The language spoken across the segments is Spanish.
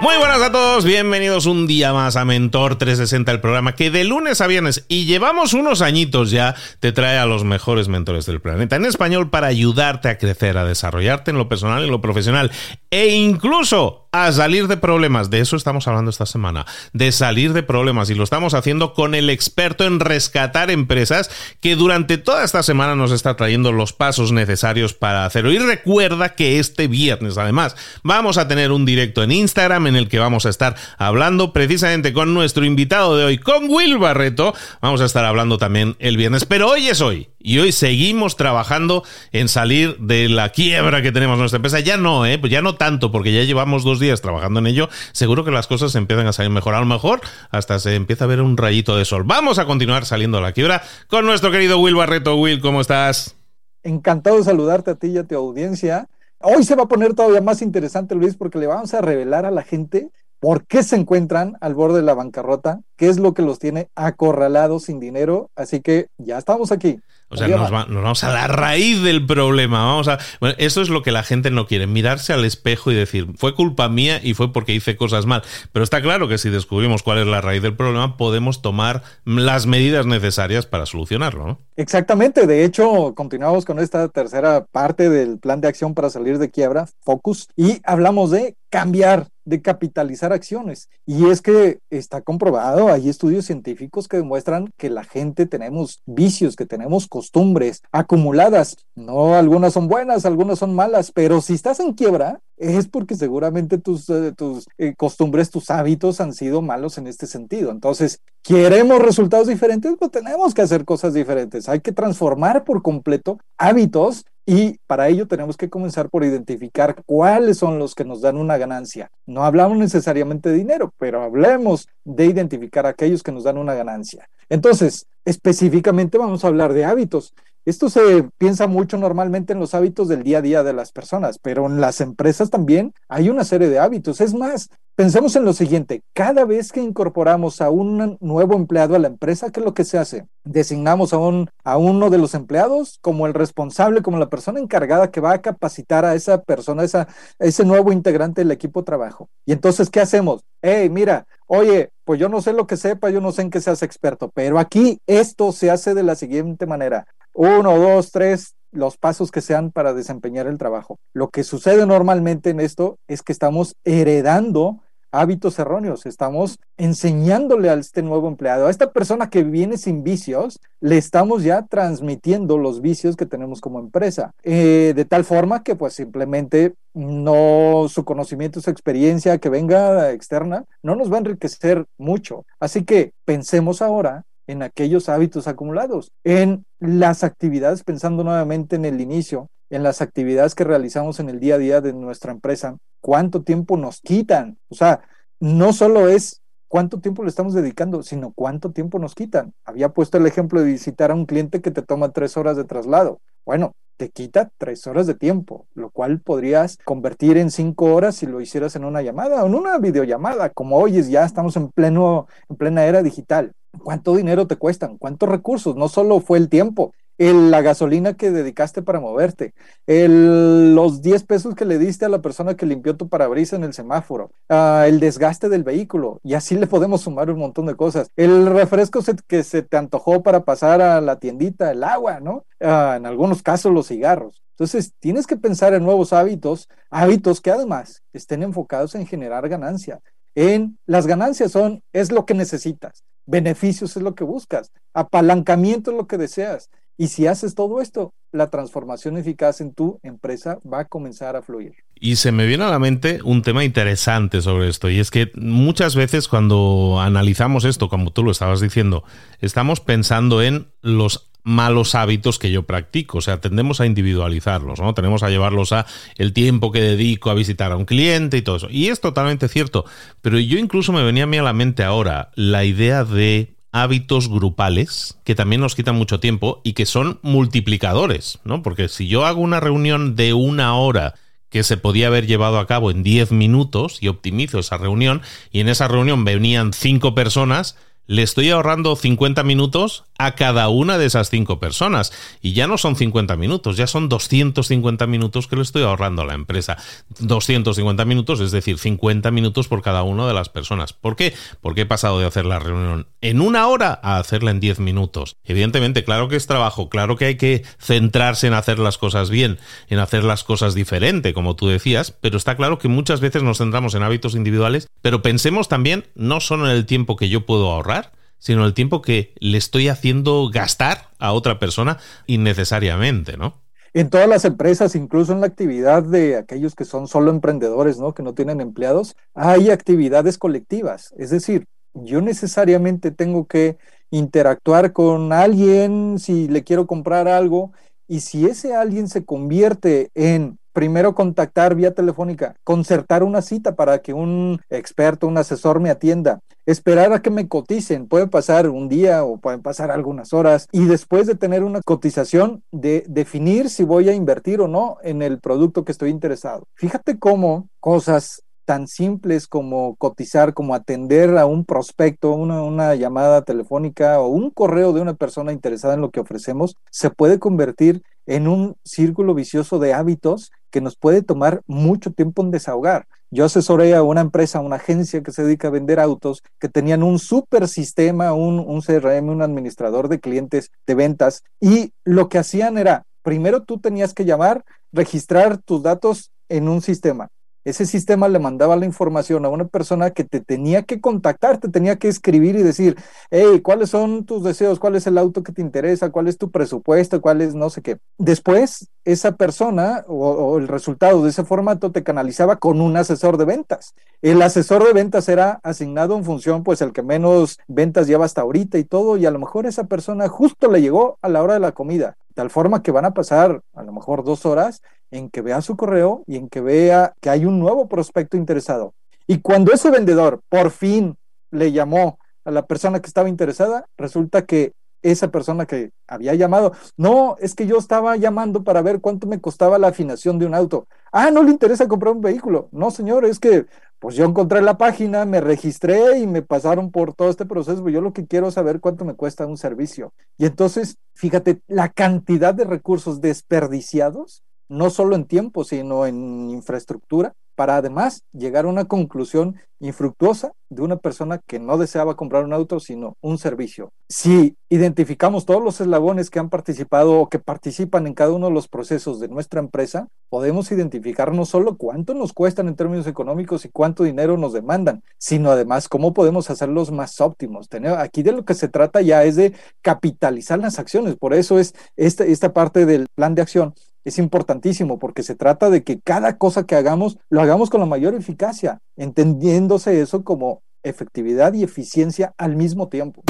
Muy buenas a todos, bienvenidos un día más a Mentor 360, el programa que de lunes a viernes y llevamos unos añitos ya te trae a los mejores mentores del planeta en español para ayudarte a crecer, a desarrollarte en lo personal en lo profesional e incluso a salir de problemas. De eso estamos hablando esta semana, de salir de problemas y lo estamos haciendo con el experto en rescatar empresas que durante toda esta semana nos está trayendo los pasos necesarios para hacerlo. Y recuerda que este viernes además vamos a tener un directo en Instagram en el que vamos a estar hablando precisamente con nuestro invitado de hoy, con Will Barreto. Vamos a estar hablando también el viernes, pero hoy es hoy. Y hoy seguimos trabajando en salir de la quiebra que tenemos en nuestra empresa. Ya no, ¿eh? Pues ya no tanto, porque ya llevamos dos días trabajando en ello. Seguro que las cosas empiezan a salir mejor. A lo mejor hasta se empieza a ver un rayito de sol. Vamos a continuar saliendo de la quiebra con nuestro querido Will Barreto. Will, ¿cómo estás? Encantado de saludarte a ti y a tu audiencia. Hoy se va a poner todavía más interesante, Luis, porque le vamos a revelar a la gente por qué se encuentran al borde de la bancarrota, qué es lo que los tiene acorralados sin dinero. Así que ya estamos aquí. O sea, nos, vamos a la raíz del problema. Vamos a. Bueno, eso es lo que la gente no quiere, mirarse al espejo y decir, fue culpa mía y fue porque hice cosas mal. Pero está claro que si descubrimos cuál es la raíz del problema, podemos tomar las medidas necesarias para solucionarlo, ¿no? Exactamente. De hecho, continuamos con esta tercera parte del plan de acción para salir de quiebra, Focus, y hablamos de cambiar de capitalizar acciones. Y es que está comprobado, hay estudios científicos que demuestran que la gente tenemos vicios, que tenemos costumbres acumuladas. No, algunas son buenas, algunas son malas, pero si estás en quiebra, es porque seguramente tus, eh, tus eh, costumbres, tus hábitos han sido malos en este sentido. Entonces, ¿queremos resultados diferentes? Pues tenemos que hacer cosas diferentes. Hay que transformar por completo hábitos y para ello tenemos que comenzar por identificar cuáles son los que nos dan una ganancia. No hablamos necesariamente de dinero, pero hablemos de identificar aquellos que nos dan una ganancia. Entonces, específicamente vamos a hablar de hábitos. Esto se piensa mucho normalmente en los hábitos del día a día de las personas, pero en las empresas también hay una serie de hábitos. Es más, pensemos en lo siguiente, cada vez que incorporamos a un nuevo empleado a la empresa, ¿qué es lo que se hace? Designamos a, un, a uno de los empleados como el responsable, como la persona encargada que va a capacitar a esa persona, esa, ese nuevo integrante del equipo de trabajo. Y entonces, ¿qué hacemos? Hey, mira, oye, pues yo no sé lo que sepa, yo no sé en qué seas experto, pero aquí esto se hace de la siguiente manera uno, dos, tres, los pasos que sean para desempeñar el trabajo. Lo que sucede normalmente en esto es que estamos heredando hábitos erróneos, estamos enseñándole a este nuevo empleado, a esta persona que viene sin vicios, le estamos ya transmitiendo los vicios que tenemos como empresa, eh, de tal forma que pues simplemente no su conocimiento, su experiencia que venga externa, no nos va a enriquecer mucho. Así que pensemos ahora en aquellos hábitos acumulados, en las actividades, pensando nuevamente en el inicio, en las actividades que realizamos en el día a día de nuestra empresa, cuánto tiempo nos quitan. O sea, no solo es cuánto tiempo le estamos dedicando, sino cuánto tiempo nos quitan. Había puesto el ejemplo de visitar a un cliente que te toma tres horas de traslado. Bueno, te quita tres horas de tiempo, lo cual podrías convertir en cinco horas si lo hicieras en una llamada o en una videollamada, como hoy es ya estamos en pleno, en plena era digital. ¿Cuánto dinero te cuestan? ¿Cuántos recursos? No solo fue el tiempo, la gasolina que dedicaste para moverte, los 10 pesos que le diste a la persona que limpió tu parabrisas en el semáforo, ah, el desgaste del vehículo, y así le podemos sumar un montón de cosas. El refresco que se te antojó para pasar a la tiendita, el agua, ¿no? Ah, en algunos casos los cigarros. Entonces, tienes que pensar en nuevos hábitos, hábitos que además estén enfocados en generar ganancia. En las ganancias son, es lo que necesitas, beneficios es lo que buscas, apalancamiento es lo que deseas. Y si haces todo esto, la transformación eficaz en tu empresa va a comenzar a fluir. Y se me viene a la mente un tema interesante sobre esto, y es que muchas veces cuando analizamos esto, como tú lo estabas diciendo, estamos pensando en los malos hábitos que yo practico, o sea, tendemos a individualizarlos, ¿no? Tenemos a llevarlos a el tiempo que dedico a visitar a un cliente y todo eso. Y es totalmente cierto, pero yo incluso me venía a mí a la mente ahora la idea de hábitos grupales que también nos quitan mucho tiempo y que son multiplicadores, ¿no? Porque si yo hago una reunión de una hora que se podía haber llevado a cabo en 10 minutos y optimizo esa reunión y en esa reunión venían cinco personas, le estoy ahorrando 50 minutos a cada una de esas cinco personas. Y ya no son 50 minutos, ya son 250 minutos que le estoy ahorrando a la empresa. 250 minutos, es decir, 50 minutos por cada una de las personas. ¿Por qué? Porque he pasado de hacer la reunión en una hora a hacerla en 10 minutos. Evidentemente, claro que es trabajo, claro que hay que centrarse en hacer las cosas bien, en hacer las cosas diferente, como tú decías, pero está claro que muchas veces nos centramos en hábitos individuales, pero pensemos también no solo en el tiempo que yo puedo ahorrar, sino el tiempo que le estoy haciendo gastar a otra persona innecesariamente, ¿no? En todas las empresas, incluso en la actividad de aquellos que son solo emprendedores, ¿no? Que no tienen empleados, hay actividades colectivas. Es decir, yo necesariamente tengo que interactuar con alguien si le quiero comprar algo y si ese alguien se convierte en primero contactar vía telefónica, concertar una cita para que un experto, un asesor me atienda, esperar a que me coticen, puede pasar un día o pueden pasar algunas horas y después de tener una cotización, de definir si voy a invertir o no en el producto que estoy interesado. Fíjate cómo cosas tan simples como cotizar, como atender a un prospecto, una, una, llamada telefónica o un correo de una persona interesada en lo que ofrecemos, se puede convertir en un círculo vicioso de hábitos que nos puede tomar mucho tiempo en desahogar. Yo asesoré a una empresa, una agencia que se dedica a vender autos, que tenían un super sistema, un, un CRM, un administrador de clientes de ventas, y lo que hacían era, primero tú tenías que llamar, registrar tus datos en un sistema ese sistema le mandaba la información a una persona que te tenía que contactar, te tenía que escribir y decir, hey, ¿cuáles son tus deseos? ¿Cuál es el auto que te interesa? ¿Cuál es tu presupuesto? ¿Cuál es no sé qué? Después, esa persona o, el resultado de ese formato te canalizaba con un asesor de ventas. El asesor de ventas era asignado en función, pues, el que menos ventas lleva hasta ahorita y todo, y a lo mejor esa persona justo le llegó a la hora de la comida, tal forma que van a pasar a lo mejor dos horas en que vea su correo y en que vea que hay un nuevo prospecto interesado. Y cuando ese vendedor por fin le llamó a la persona que estaba interesada, resulta que esa persona que había llamado, no, es que yo estaba llamando para ver cuánto me costaba la afinación de un auto. Ah, no le interesa comprar un vehículo. No, señor, es que pues yo encontré la página, me registré y me pasaron por todo este proceso. Yo lo que quiero es saber cuánto me cuesta un servicio. Y entonces, fíjate, la cantidad de recursos desperdiciados no solo en tiempo, sino en infraestructura, para además llegar a una conclusión infructuosa de una persona que no deseaba comprar un auto, sino un servicio. Si identificamos todos los eslabones que han participado o que participan en cada uno de los procesos de nuestra empresa, podemos identificar no solo cuánto nos cuestan en términos económicos y cuánto dinero nos demandan, sino además cómo podemos hacerlos más óptimos. Aquí de lo que se trata ya es de capitalizar las acciones, por eso es esta, esta parte del plan de acción es importantísimo porque se trata de que cada cosa que hagamos lo hagamos con la mayor eficacia, entendiéndose eso como efectividad y eficiencia al mismo tiempo.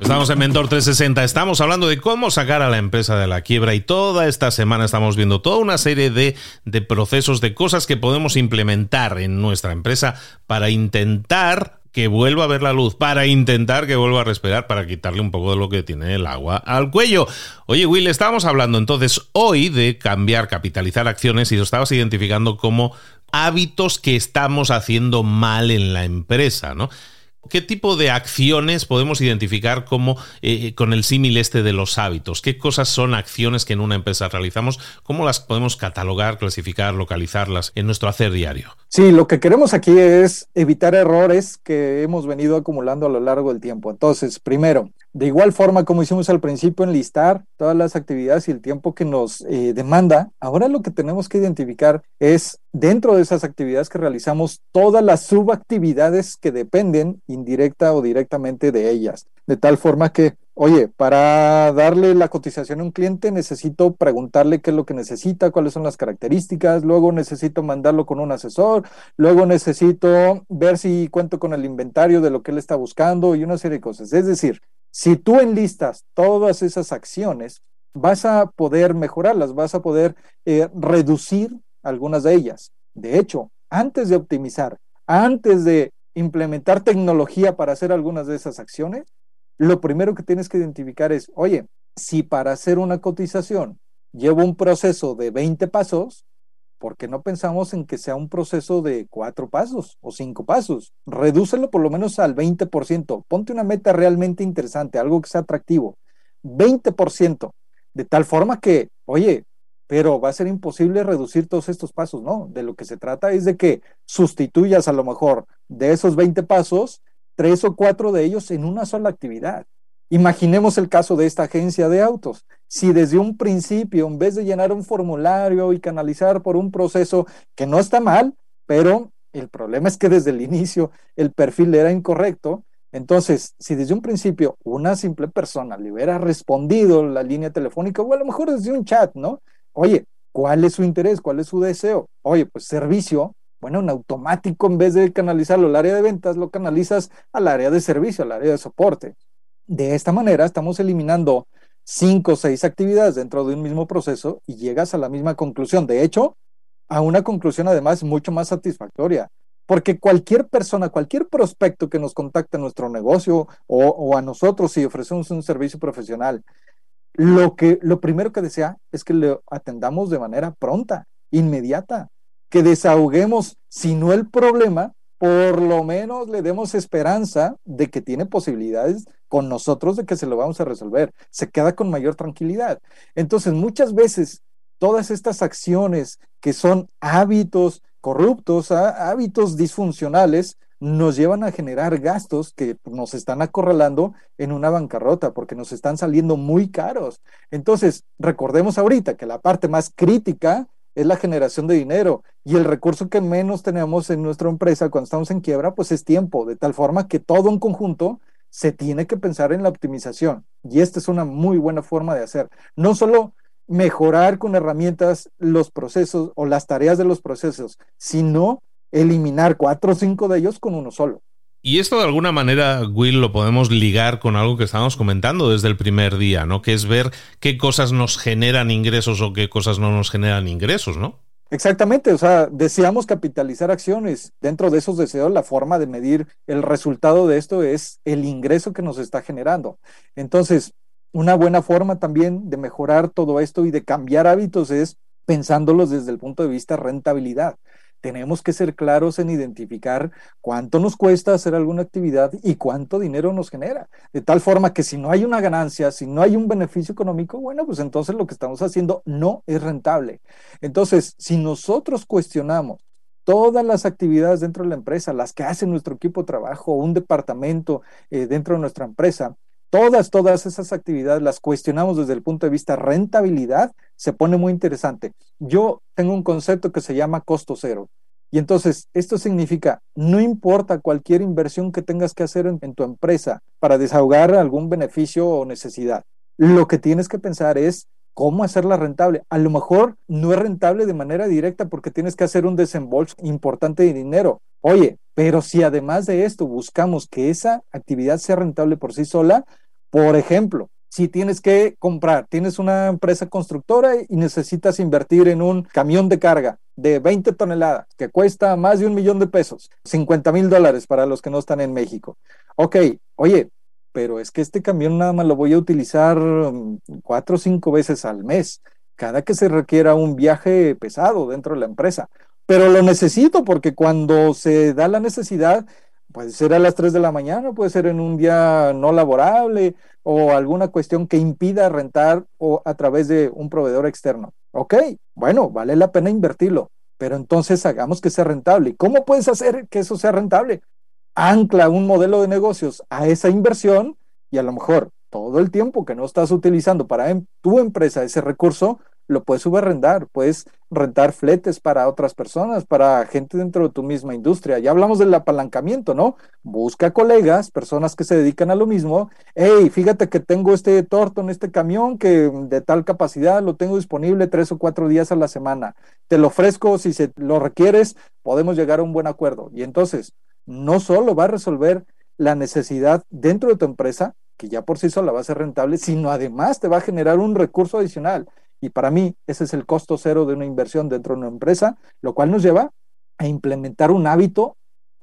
Estamos en Mentor 360, estamos hablando de cómo sacar a la empresa de la quiebra y toda esta semana estamos viendo toda una serie de, de procesos, de cosas que podemos implementar en nuestra empresa para intentar que vuelva a ver la luz, para intentar que vuelva a respirar, para quitarle un poco de lo que tiene el agua al cuello. Oye, Will, estábamos hablando entonces hoy de cambiar, capitalizar acciones y lo estabas identificando como hábitos que estamos haciendo mal en la empresa, ¿no? ¿Qué tipo de acciones podemos identificar como eh, con el símil este de los hábitos? ¿Qué cosas son acciones que en una empresa realizamos? ¿Cómo las podemos catalogar, clasificar, localizarlas en nuestro hacer diario? Sí, lo que queremos aquí es evitar errores que hemos venido acumulando a lo largo del tiempo. Entonces, primero, de igual forma como hicimos al principio, enlistar todas las actividades y el tiempo que nos eh, demanda, ahora lo que tenemos que identificar es dentro de esas actividades que realizamos todas las subactividades que dependen indirecta o directamente de ellas. De tal forma que, oye, para darle la cotización a un cliente necesito preguntarle qué es lo que necesita, cuáles son las características, luego necesito mandarlo con un asesor, luego necesito ver si cuento con el inventario de lo que él está buscando y una serie de cosas. Es decir, si tú enlistas todas esas acciones, vas a poder mejorarlas, vas a poder eh, reducir algunas de ellas. De hecho, antes de optimizar, antes de implementar tecnología para hacer algunas de esas acciones, lo primero que tienes que identificar es, oye, si para hacer una cotización llevo un proceso de 20 pasos, ¿por qué no pensamos en que sea un proceso de cuatro pasos o cinco pasos? Redúcelo por lo menos al 20%. Ponte una meta realmente interesante, algo que sea atractivo. 20%. De tal forma que, oye, pero va a ser imposible reducir todos estos pasos, ¿no? De lo que se trata es de que sustituyas a lo mejor de esos 20 pasos, tres o cuatro de ellos en una sola actividad. Imaginemos el caso de esta agencia de autos. Si desde un principio, en vez de llenar un formulario y canalizar por un proceso que no está mal, pero el problema es que desde el inicio el perfil era incorrecto, entonces, si desde un principio una simple persona le hubiera respondido la línea telefónica o a lo mejor desde un chat, ¿no? Oye, ¿cuál es su interés? ¿Cuál es su deseo? Oye, pues servicio, bueno, en automático, en vez de canalizarlo al área de ventas, lo canalizas al área de servicio, al área de soporte. De esta manera estamos eliminando cinco o seis actividades dentro de un mismo proceso y llegas a la misma conclusión. De hecho, a una conclusión además mucho más satisfactoria. Porque cualquier persona, cualquier prospecto que nos contacte a nuestro negocio o, o, a nosotros si ofrecemos un servicio profesional, lo, que, lo primero que desea es que le atendamos de manera pronta, inmediata, que desahoguemos, si no el problema, por lo menos le demos esperanza de que tiene posibilidades con nosotros de que se lo vamos a resolver. Se queda con mayor tranquilidad. Entonces, muchas veces todas estas acciones que son hábitos corruptos, hábitos disfuncionales, nos llevan a generar gastos que nos están acorralando en una bancarrota porque nos están saliendo muy caros. Entonces, recordemos ahorita que la parte más crítica es la generación de dinero y el recurso que menos tenemos en nuestra empresa cuando estamos en quiebra, pues es tiempo, de tal forma que todo en conjunto se tiene que pensar en la optimización y esta es una muy buena forma de hacer. No solo mejorar con herramientas los procesos o las tareas de los procesos, sino eliminar cuatro o cinco de ellos con uno solo. Y esto de alguna manera, Will, lo podemos ligar con algo que estábamos comentando desde el primer día, ¿no? Que es ver qué cosas nos generan ingresos o qué cosas no nos generan ingresos, ¿no? Exactamente, o sea, deseamos capitalizar acciones. Dentro de esos deseos, la forma de medir el resultado de esto es el ingreso que nos está generando. Entonces, una buena forma también de mejorar todo esto y de cambiar hábitos es pensándolos desde el punto de vista rentabilidad tenemos que ser claros en identificar cuánto nos cuesta hacer alguna actividad y cuánto dinero nos genera. De tal forma que si no hay una ganancia, si no hay un beneficio económico, bueno, pues entonces lo que estamos haciendo no es rentable. Entonces, si nosotros cuestionamos todas las actividades dentro de la empresa, las que hace nuestro equipo de trabajo, un departamento eh, dentro de nuestra empresa, todas, todas esas actividades las cuestionamos desde el punto de vista rentabilidad, se pone muy interesante. Yo tengo un concepto que se llama costo cero. Y entonces, esto significa, no importa cualquier inversión que tengas que hacer en, tu empresa para desahogar algún beneficio o necesidad, lo que tienes que pensar es cómo hacerla rentable. A lo mejor no es rentable de manera directa porque tienes que hacer un desembolso importante de dinero. Oye, pero si además de esto buscamos que esa actividad sea rentable por sí sola, por ejemplo, si tienes que comprar, tienes una empresa constructora y necesitas invertir en un camión de carga de 20 toneladas que cuesta más de un millón de pesos, 50 mil dólares para los que no están en México. Ok, oye, pero es que este camión nada más lo voy a utilizar mm, cuatro o cinco veces al mes, cada que se requiera un viaje pesado dentro de la empresa. Pero lo necesito porque cuando se da la necesidad, puede ser a las 3 de la mañana, puede ser en un día no laborable o alguna cuestión que impida rentar o a través de un proveedor externo. Ok, bueno, vale la pena invertirlo, pero entonces hagamos que sea rentable. ¿Cómo puedes hacer que eso sea rentable? Ancla un modelo de negocios a esa inversión y a lo mejor todo el tiempo que no estás utilizando para en tu empresa ese recurso, lo puedes subarrendar, puedes rentar fletes para otras personas, para gente dentro de tu misma industria. Ya hablamos del apalancamiento, ¿no? Busca colegas, personas que se dedican a lo mismo. Hey, fíjate que tengo este torto en este camión que de tal capacidad lo tengo disponible tres o cuatro días a la semana. Te lo ofrezco, si se lo requieres, podemos llegar a un buen acuerdo. Y entonces, no solo va a resolver la necesidad dentro de tu empresa, que ya por sí sola va a ser rentable, sino además te va a generar un recurso adicional. Y para mí ese es el costo cero de una inversión dentro de una empresa, lo cual nos lleva a implementar un hábito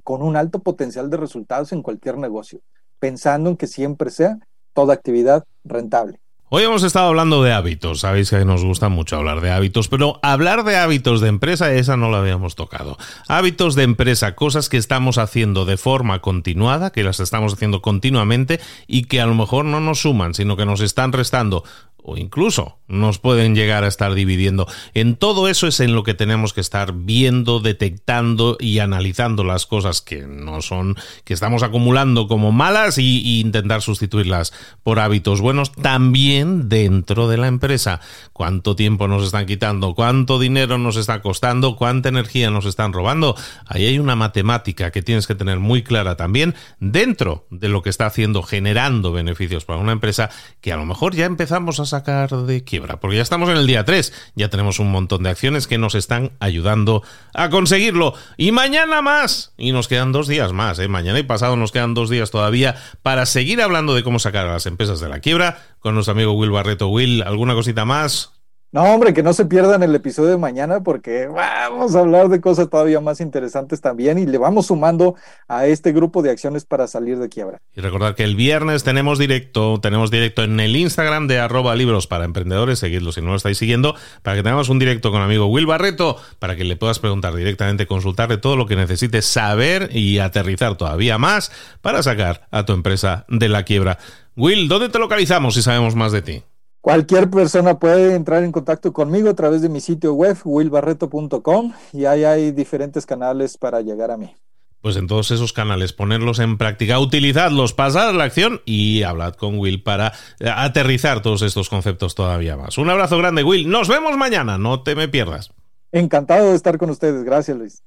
con un alto potencial de resultados en cualquier negocio, pensando en que siempre sea toda actividad rentable. Hoy hemos estado hablando de hábitos, sabéis que nos gusta mucho hablar de hábitos, pero hablar de hábitos de empresa, esa no la habíamos tocado. Hábitos de empresa, cosas que estamos haciendo de forma continuada, que las estamos haciendo continuamente y que a lo mejor no nos suman, sino que nos están restando o incluso nos pueden llegar a estar dividiendo. En todo eso es en lo que tenemos que estar viendo, detectando y analizando las cosas que no son, que estamos acumulando como malas y, intentar sustituirlas por hábitos buenos también dentro de la empresa. ¿Cuánto tiempo nos están quitando? ¿Cuánto dinero nos está costando? ¿Cuánta energía nos están robando? Ahí hay una matemática que tienes que tener muy clara también dentro de lo que está haciendo, generando beneficios para una empresa que a lo mejor ya empezamos a sacar de quiebra, porque ya estamos en el día 3, ya tenemos un montón de acciones que nos están ayudando a conseguirlo. Y mañana más, y nos quedan dos días más, ¿eh? mañana y pasado nos quedan dos días todavía para seguir hablando de cómo sacar a las empresas de la quiebra con nuestro amigo Will Barreto. Will, ¿alguna cosita más? No, hombre, que no se pierdan el episodio de mañana porque vamos a hablar de cosas todavía más interesantes también y le vamos sumando a este grupo de acciones para salir de quiebra. Y recordar que el viernes tenemos directo, tenemos directo en el Instagram de arroba libros para emprendedores, seguidlo si no lo estáis siguiendo, para que tengamos un directo con amigo Will Barreto, para que le puedas preguntar directamente, consultarle todo lo que necesites saber y aterrizar todavía más para sacar a tu empresa de la quiebra. Will, ¿dónde te localizamos si sabemos más de ti? Cualquier persona puede entrar en contacto conmigo a través de mi sitio web, willbarreto.com, y ahí hay diferentes canales para llegar a mí. Pues en todos esos canales, ponerlos en práctica, utilizadlos, pasad la acción y hablad con Will para aterrizar todos estos conceptos todavía más. Un abrazo grande, Will. Nos vemos mañana, no te me pierdas. Encantado de estar con ustedes. Gracias, Luis.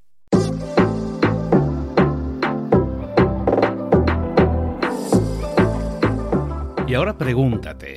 Y ahora pregúntate.